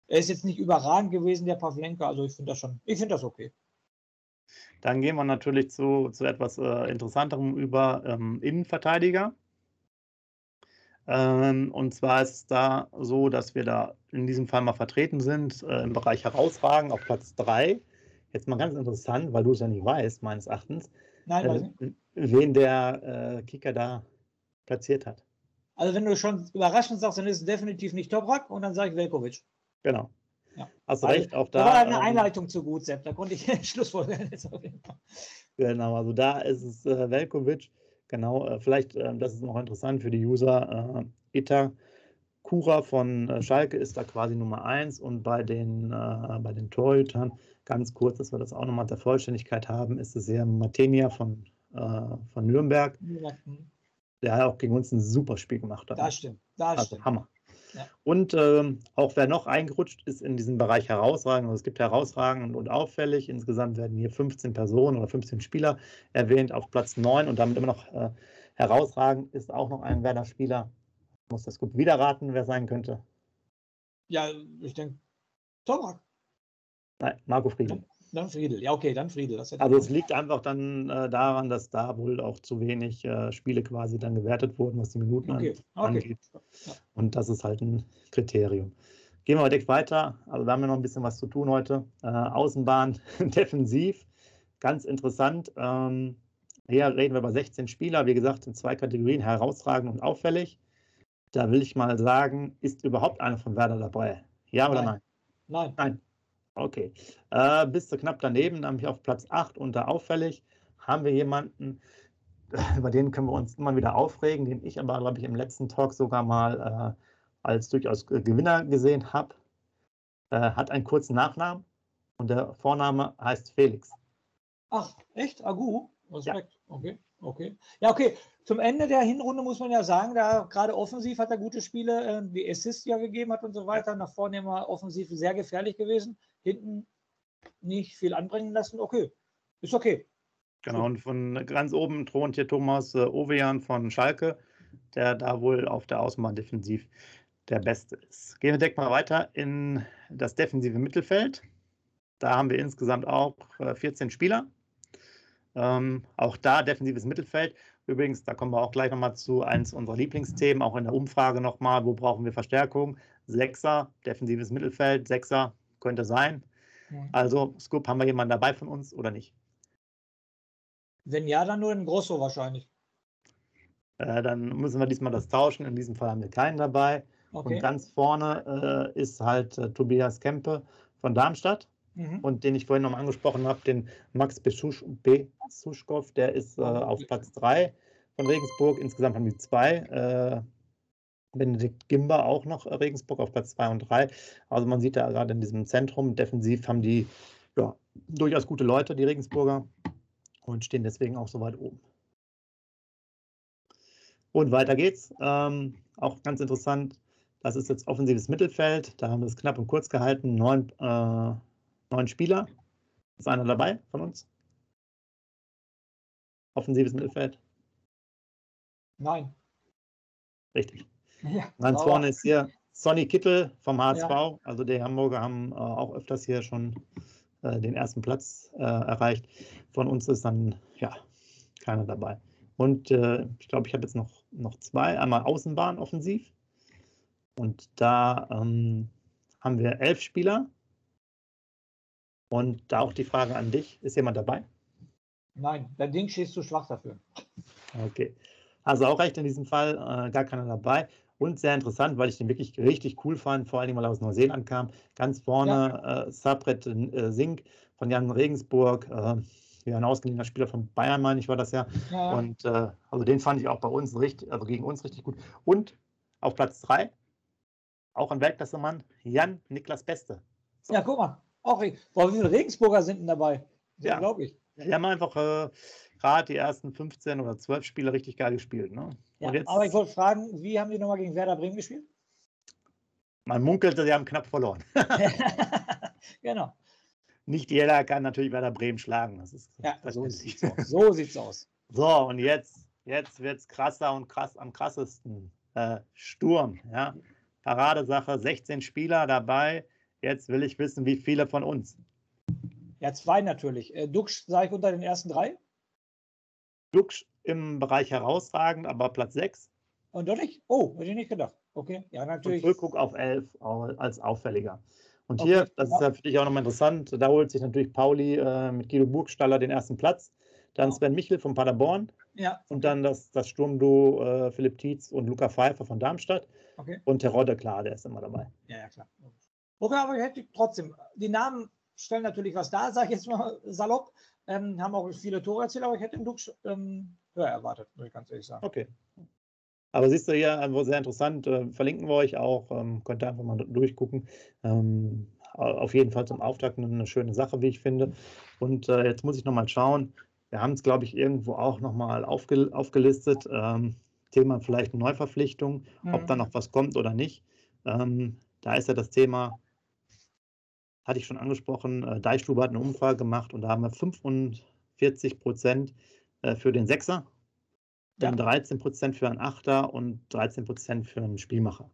Er ist jetzt nicht überragend gewesen, der Pavlenka. Also ich finde das schon, ich finde das okay. Dann gehen wir natürlich zu, zu etwas äh, Interessanterem über ähm, Innenverteidiger. Ähm, und zwar ist es da so, dass wir da in diesem Fall mal vertreten sind äh, im Bereich Herausragen auf Platz 3. Jetzt mal ganz interessant, weil du es ja nicht weißt, meines Erachtens, Nein, äh, wen der äh, Kicker da platziert hat. Also wenn du schon überraschend sagst, dann ist es definitiv nicht Toprak und dann sage ich Velkovic. Genau. Ja. Hast du recht, auch da. Da war eine ähm, Einleitung zu gut, Sepp. Da konnte ich Schlussfolgerung jetzt auf jeden Fall. Genau, also da ist es äh, Velkovic. Genau, äh, vielleicht, äh, das ist noch interessant für die User, äh, Ita Kura von äh, Schalke ist da quasi Nummer 1 und bei den, äh, bei den Torhütern, ganz kurz, dass wir das auch nochmal der Vollständigkeit haben, ist es sehr Matenia von, äh, von Nürnberg, der auch gegen uns ein super Spiel gemacht hat. Das stimmt, das also stimmt. Hammer. Und ähm, auch wer noch eingerutscht ist in diesem Bereich herausragend, also es gibt herausragend und, auffällig, insgesamt werden hier 15 Personen oder 15 Spieler erwähnt auf Platz 9 und damit immer noch äh, herausragend ist auch noch ein Werder-Spieler. Ich muss das gut wieder raten, wer sein könnte. Ja, ich denke, Tomak. Nein, Marco Friedel. Dann Friedel, ja, okay, dann Friedel. also es liegt einfach dann äh, daran, dass da wohl auch zu wenig äh, Spiele quasi dann gewertet wurden, was die Minuten okay. An, okay. angeht. Ja. Und das ist halt ein Kriterium. Gehen wir direkt weiter. Also wir haben ja noch ein bisschen was zu tun heute. Äh, Außenbahn defensiv, ganz interessant. Ähm, hier reden wir über 16 Spieler, wie gesagt, in zwei Kategorien, herausragend und auffällig. Da will ich mal sagen, ist überhaupt einer von Werder dabei? Ja oder nein? Nein. Nein. Okay. Äh, bist du knapp daneben, nämlich auf Platz 8 unter auffällig. Haben wir jemanden, über den können wir uns immer wieder aufregen, den ich aber, glaube ich, im letzten Talk sogar mal äh, als durchaus Gewinner gesehen habe. Äh, hat einen kurzen Nachnamen und der Vorname heißt Felix. Ach, echt? Agu? Respekt. Ja. Okay, okay. Ja, okay. Zum Ende der Hinrunde muss man ja sagen, da gerade offensiv hat er gute Spiele, äh, die Assist ja gegeben hat und so weiter. Nach vorne immer offensiv sehr gefährlich gewesen. Hinten nicht viel anbringen lassen. Okay, ist okay. Genau, und von ganz oben thront hier Thomas äh, Ovejan von Schalke, der da wohl auf der Außenbahn defensiv der Beste ist. Gehen wir direkt mal weiter in das defensive Mittelfeld. Da haben wir insgesamt auch 14 äh, Spieler. Ähm, auch da defensives Mittelfeld. Übrigens, da kommen wir auch gleich nochmal zu eins unserer Lieblingsthemen, auch in der Umfrage nochmal, wo brauchen wir Verstärkung? Sechser, defensives Mittelfeld, Sechser könnte sein. Also, Scoop, haben wir jemanden dabei von uns oder nicht? Wenn ja, dann nur in Grosso wahrscheinlich. Äh, dann müssen wir diesmal das tauschen. In diesem Fall haben wir keinen dabei. Okay. Und ganz vorne äh, ist halt äh, Tobias Kempe von Darmstadt. Mhm. Und den ich vorhin noch mal angesprochen habe, den Max Besuschkow, der ist äh, auf Platz 3 von Regensburg. Insgesamt haben die zwei. Benedikt Gimber auch noch äh, Regensburg auf Platz 2 und 3. Also man sieht da gerade in diesem Zentrum, defensiv haben die ja, durchaus gute Leute, die Regensburger, und stehen deswegen auch so weit oben. Und weiter geht's. Ähm, auch ganz interessant, das ist jetzt offensives Mittelfeld. Da haben wir es knapp und kurz gehalten. Neun, äh, neun Spieler. Ist einer dabei von uns? Offensives Mittelfeld? Nein. Richtig. Ja, Ganz sauber. vorne ist hier Sonny Kittel vom HSV. Ja. Also die Hamburger haben äh, auch öfters hier schon äh, den ersten Platz äh, erreicht. Von uns ist dann ja keiner dabei. Und äh, ich glaube, ich habe jetzt noch, noch zwei. Einmal Außenbahn offensiv. Und da ähm, haben wir elf Spieler. Und da auch die Frage an dich: Ist jemand dabei? Nein, dein Ding schießt zu schwach dafür. Okay. Also auch recht in diesem Fall, äh, gar keiner dabei. Und sehr interessant, weil ich den wirklich richtig cool fand, vor allem weil er aus Neuseeland kam. Ganz vorne ja. äh, Sabret äh, Sink von Jan Regensburg, äh, ja, ein ausgeliehener Spieler von Bayern, meine ich, war das ja. ja. Und äh, also den fand ich auch bei uns richtig, also gegen uns richtig gut. Und auf Platz 3, auch ein Weltklassemann, Jan Niklas Beste. So. Ja, guck mal, auch boah, wie viele Regensburger sind denn dabei? Ja, glaube ich. Die haben einfach äh, gerade die ersten 15 oder 12 Spiele richtig geil gespielt. Ne? Ja, jetzt, aber ich wollte fragen, wie haben die nochmal gegen Werder Bremen gespielt? Man munkelte, sie haben knapp verloren. genau. Nicht jeder kann natürlich Werder Bremen schlagen. Das ist, ja, das so, sieht's aus. so sieht's aus. So, und jetzt, jetzt wird es krasser und krass am krassesten. Äh, Sturm, ja. Paradesache, 16 Spieler dabei. Jetzt will ich wissen, wie viele von uns. Ja, zwei natürlich. Äh, Dux sage ich unter den ersten drei. Dux im Bereich herausragend, aber Platz 6. Und wirklich? Oh, hätte ich nicht gedacht. Okay, ja, natürlich. Und Rückguck auf 11 als auffälliger. Und okay, hier, das ist ja für dich auch nochmal interessant, da holt sich natürlich Pauli äh, mit Guido Burgstaller den ersten Platz. Dann Sven Michel von Paderborn. Ja. Und dann das, das Sturmduo äh, Philipp Tietz und Luca Pfeiffer von Darmstadt. Okay. Und Terodde, klar, der ist immer dabei. Ja, ja, klar. Okay, aber ich hätte trotzdem, die Namen stellen natürlich was dar, sage ich jetzt mal salopp. Ähm, haben auch viele Tore erzielt, aber ich hätte den Dux ähm, höher erwartet, muss ich ganz ehrlich sagen. Okay. Aber siehst du hier, äh, sehr interessant, äh, verlinken wir euch auch, ähm, könnt ihr einfach mal durchgucken. Ähm, auf jeden Fall zum Auftakt eine schöne Sache, wie ich finde. Und äh, jetzt muss ich nochmal schauen. Wir haben es, glaube ich, irgendwo auch nochmal aufge aufgelistet. Ähm, Thema vielleicht Neuverpflichtung, mhm. ob da noch was kommt oder nicht. Da ist ja das Thema hatte ich schon angesprochen, äh, Deichstube hat eine Umfrage gemacht und da haben wir 45 Prozent äh, für den Sechser, dann ja. 13 Prozent für einen Achter und 13 Prozent für einen Spielmacher.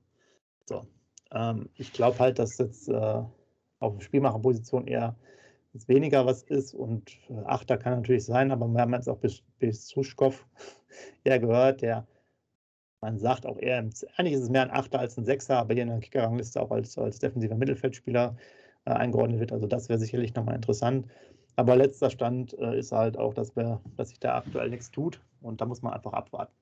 So. Ähm, ich glaube halt, dass jetzt äh, auf Spielmacherposition eher weniger was ist und äh, Achter kann natürlich sein, aber wir haben jetzt auch bis, bis Zuschkow ja gehört, der man sagt auch eher, eigentlich ist es mehr ein Achter als ein Sechser, aber hier in der Kickerrangliste auch als, als defensiver Mittelfeldspieler äh, eingeordnet wird. Also das wäre sicherlich nochmal interessant. Aber letzter Stand äh, ist halt auch, dass, wir, dass sich da aktuell nichts tut und da muss man einfach abwarten.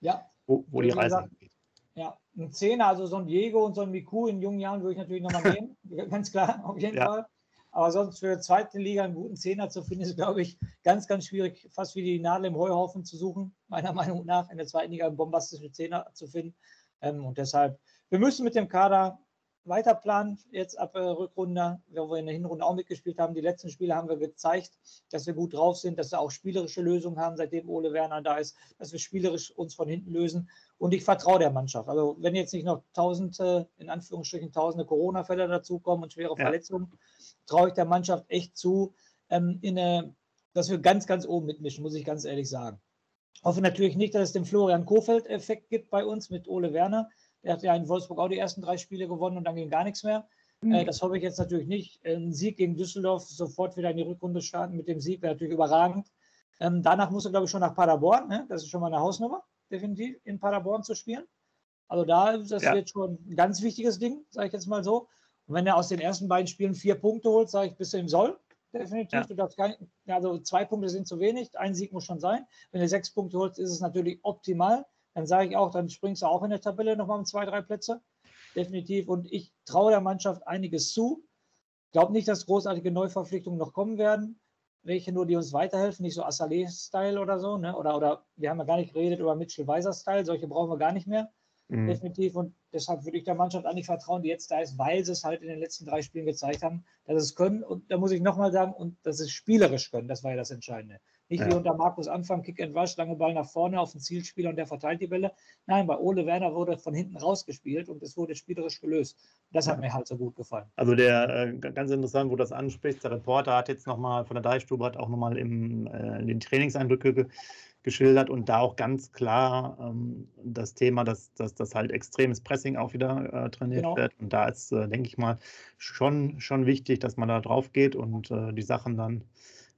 Ja. Wo, wo die Reise geht. Ja, ein Zehner, also so ein Diego und so ein Miku in jungen Jahren würde ich natürlich nochmal nehmen. ganz klar, auf jeden ja. Fall. Aber sonst für die zweite Liga einen guten Zehner zu finden, ist, glaube ich, ganz, ganz schwierig, fast wie die Nadel im Heuhaufen zu suchen, meiner Meinung nach, in der zweiten Liga einen bombastischen Zehner zu finden. Ähm, und deshalb, wir müssen mit dem Kader weiter planen, jetzt ab äh, Rückrunde, wo wir in der Hinrunde auch mitgespielt haben. Die letzten Spiele haben wir gezeigt, dass wir gut drauf sind, dass wir auch spielerische Lösungen haben, seitdem Ole Werner da ist, dass wir spielerisch uns von hinten lösen. Und ich vertraue der Mannschaft. Also wenn jetzt nicht noch tausende, in Anführungsstrichen tausende Corona-Fälle dazukommen und schwere ja. Verletzungen, traue ich der Mannschaft echt zu, ähm, in eine, dass wir ganz, ganz oben mitmischen, muss ich ganz ehrlich sagen. Ich hoffe natürlich nicht, dass es den Florian Kofeld-Effekt gibt bei uns mit Ole Werner er hat ja in Wolfsburg auch die ersten drei Spiele gewonnen und dann ging gar nichts mehr. Mhm. Äh, das hoffe ich jetzt natürlich nicht. Ein Sieg gegen Düsseldorf, sofort wieder in die Rückrunde starten mit dem Sieg wäre natürlich überragend. Ähm, danach muss er, glaube ich, schon nach Paderborn. Ne? Das ist schon mal eine Hausnummer, definitiv, in Paderborn zu spielen. Also da ist das ja. jetzt schon ein ganz wichtiges Ding, sage ich jetzt mal so. Und wenn er aus den ersten beiden Spielen vier Punkte holt, sage ich, bist du im Soll. Definitiv. Ja. Du darfst kein, also zwei Punkte sind zu wenig, ein Sieg muss schon sein. Wenn du sechs Punkte holst, ist es natürlich optimal dann sage ich auch, dann springst du auch in der Tabelle nochmal um zwei, drei Plätze. Definitiv. Und ich traue der Mannschaft einiges zu. Ich glaube nicht, dass großartige Neuverpflichtungen noch kommen werden. Welche nur, die uns weiterhelfen, nicht so Assalé-Style oder so. Ne? Oder, oder wir haben ja gar nicht geredet über Mitchell Weiser-Style. Solche brauchen wir gar nicht mehr. Mhm. Definitiv. Und deshalb würde ich der Mannschaft eigentlich vertrauen, die jetzt da ist, weil sie es halt in den letzten drei Spielen gezeigt haben, dass sie es können. Und da muss ich nochmal sagen, und dass sie es spielerisch können. Das war ja das Entscheidende. Nicht ja. wie unter Markus Anfang, Kick and Rush, lange Ball nach vorne auf den Zielspieler und der verteilt die Bälle. Nein, bei Ole Werner wurde von hinten rausgespielt und es wurde spielerisch gelöst. Das hat ja. mir halt so gut gefallen. Also der, äh, ganz interessant, wo das anspricht, der Reporter hat jetzt nochmal von der Deichstube, hat auch nochmal im, äh, in den Trainingseindrücke ge geschildert und da auch ganz klar ähm, das Thema, dass, dass das halt extremes Pressing auch wieder äh, trainiert genau. wird. Und da ist, äh, denke ich mal, schon, schon wichtig, dass man da drauf geht und äh, die Sachen dann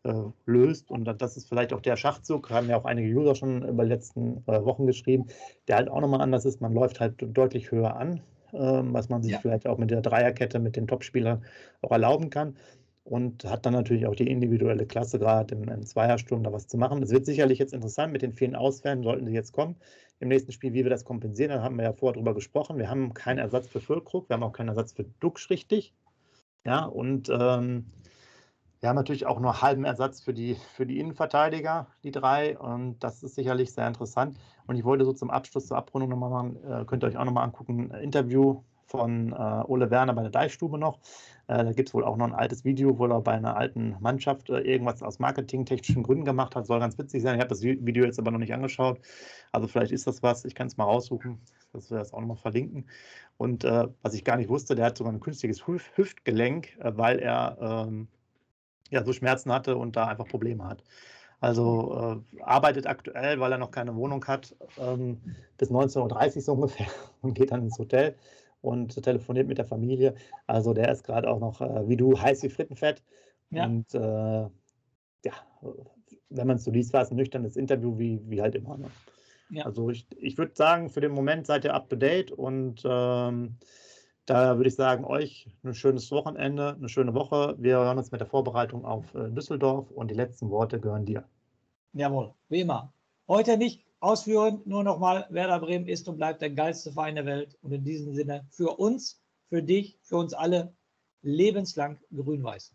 äh, löst. Und das ist vielleicht auch der Schachzug, haben ja auch einige User schon über die letzten äh, Wochen geschrieben, der halt auch nochmal anders ist. Man läuft halt deutlich höher an, ähm, was man sich ja. vielleicht auch mit der Dreierkette mit den Topspielern auch erlauben kann. Und hat dann natürlich auch die individuelle Klasse, gerade im, im Zweiersturm da was zu machen. Es wird sicherlich jetzt interessant mit den vielen Ausfällen, sollten sie jetzt kommen im nächsten Spiel, wie wir das kompensieren. Da haben wir ja vorher drüber gesprochen. Wir haben keinen Ersatz für Füllkrug, wir haben auch keinen Ersatz für Duxch richtig. Ja, und ähm, wir haben natürlich auch nur halben Ersatz für die, für die Innenverteidiger, die drei. Und das ist sicherlich sehr interessant. Und ich wollte so zum Abschluss, zur Abrundung nochmal machen, äh, könnt ihr euch auch nochmal angucken, ein Interview von äh, Ole Werner bei der Deichstube noch. Äh, da gibt es wohl auch noch ein altes Video, wo er bei einer alten Mannschaft irgendwas aus marketingtechnischen Gründen gemacht hat. Soll ganz witzig sein. Ich habe das Video jetzt aber noch nicht angeschaut. Also vielleicht ist das was. Ich kann es mal raussuchen, dass wir das auch nochmal verlinken. Und äh, was ich gar nicht wusste, der hat sogar ein künstliches Hüftgelenk, weil er ähm, ja, so Schmerzen hatte und da einfach Probleme hat. Also äh, arbeitet aktuell, weil er noch keine Wohnung hat, ähm, bis 19.30 Uhr so ungefähr und geht dann ins Hotel und telefoniert mit der Familie. Also der ist gerade auch noch, äh, wie du, heiß wie Frittenfett. Ja. Und äh, ja, wenn man es so liest, war es ein nüchternes Interview, wie, wie halt immer. Ne? Ja. Also ich, ich würde sagen, für den Moment seid ihr up to date und ähm, da würde ich sagen, euch ein schönes Wochenende, eine schöne Woche. Wir hören uns mit der Vorbereitung auf äh, Düsseldorf und die letzten Worte gehören dir. Jawohl, wie immer. Heute nicht ausführen, nur nochmal, Werder Bremen ist und bleibt der geilste Verein der Welt. Und in diesem Sinne für uns, für dich, für uns alle lebenslang grün-weiß.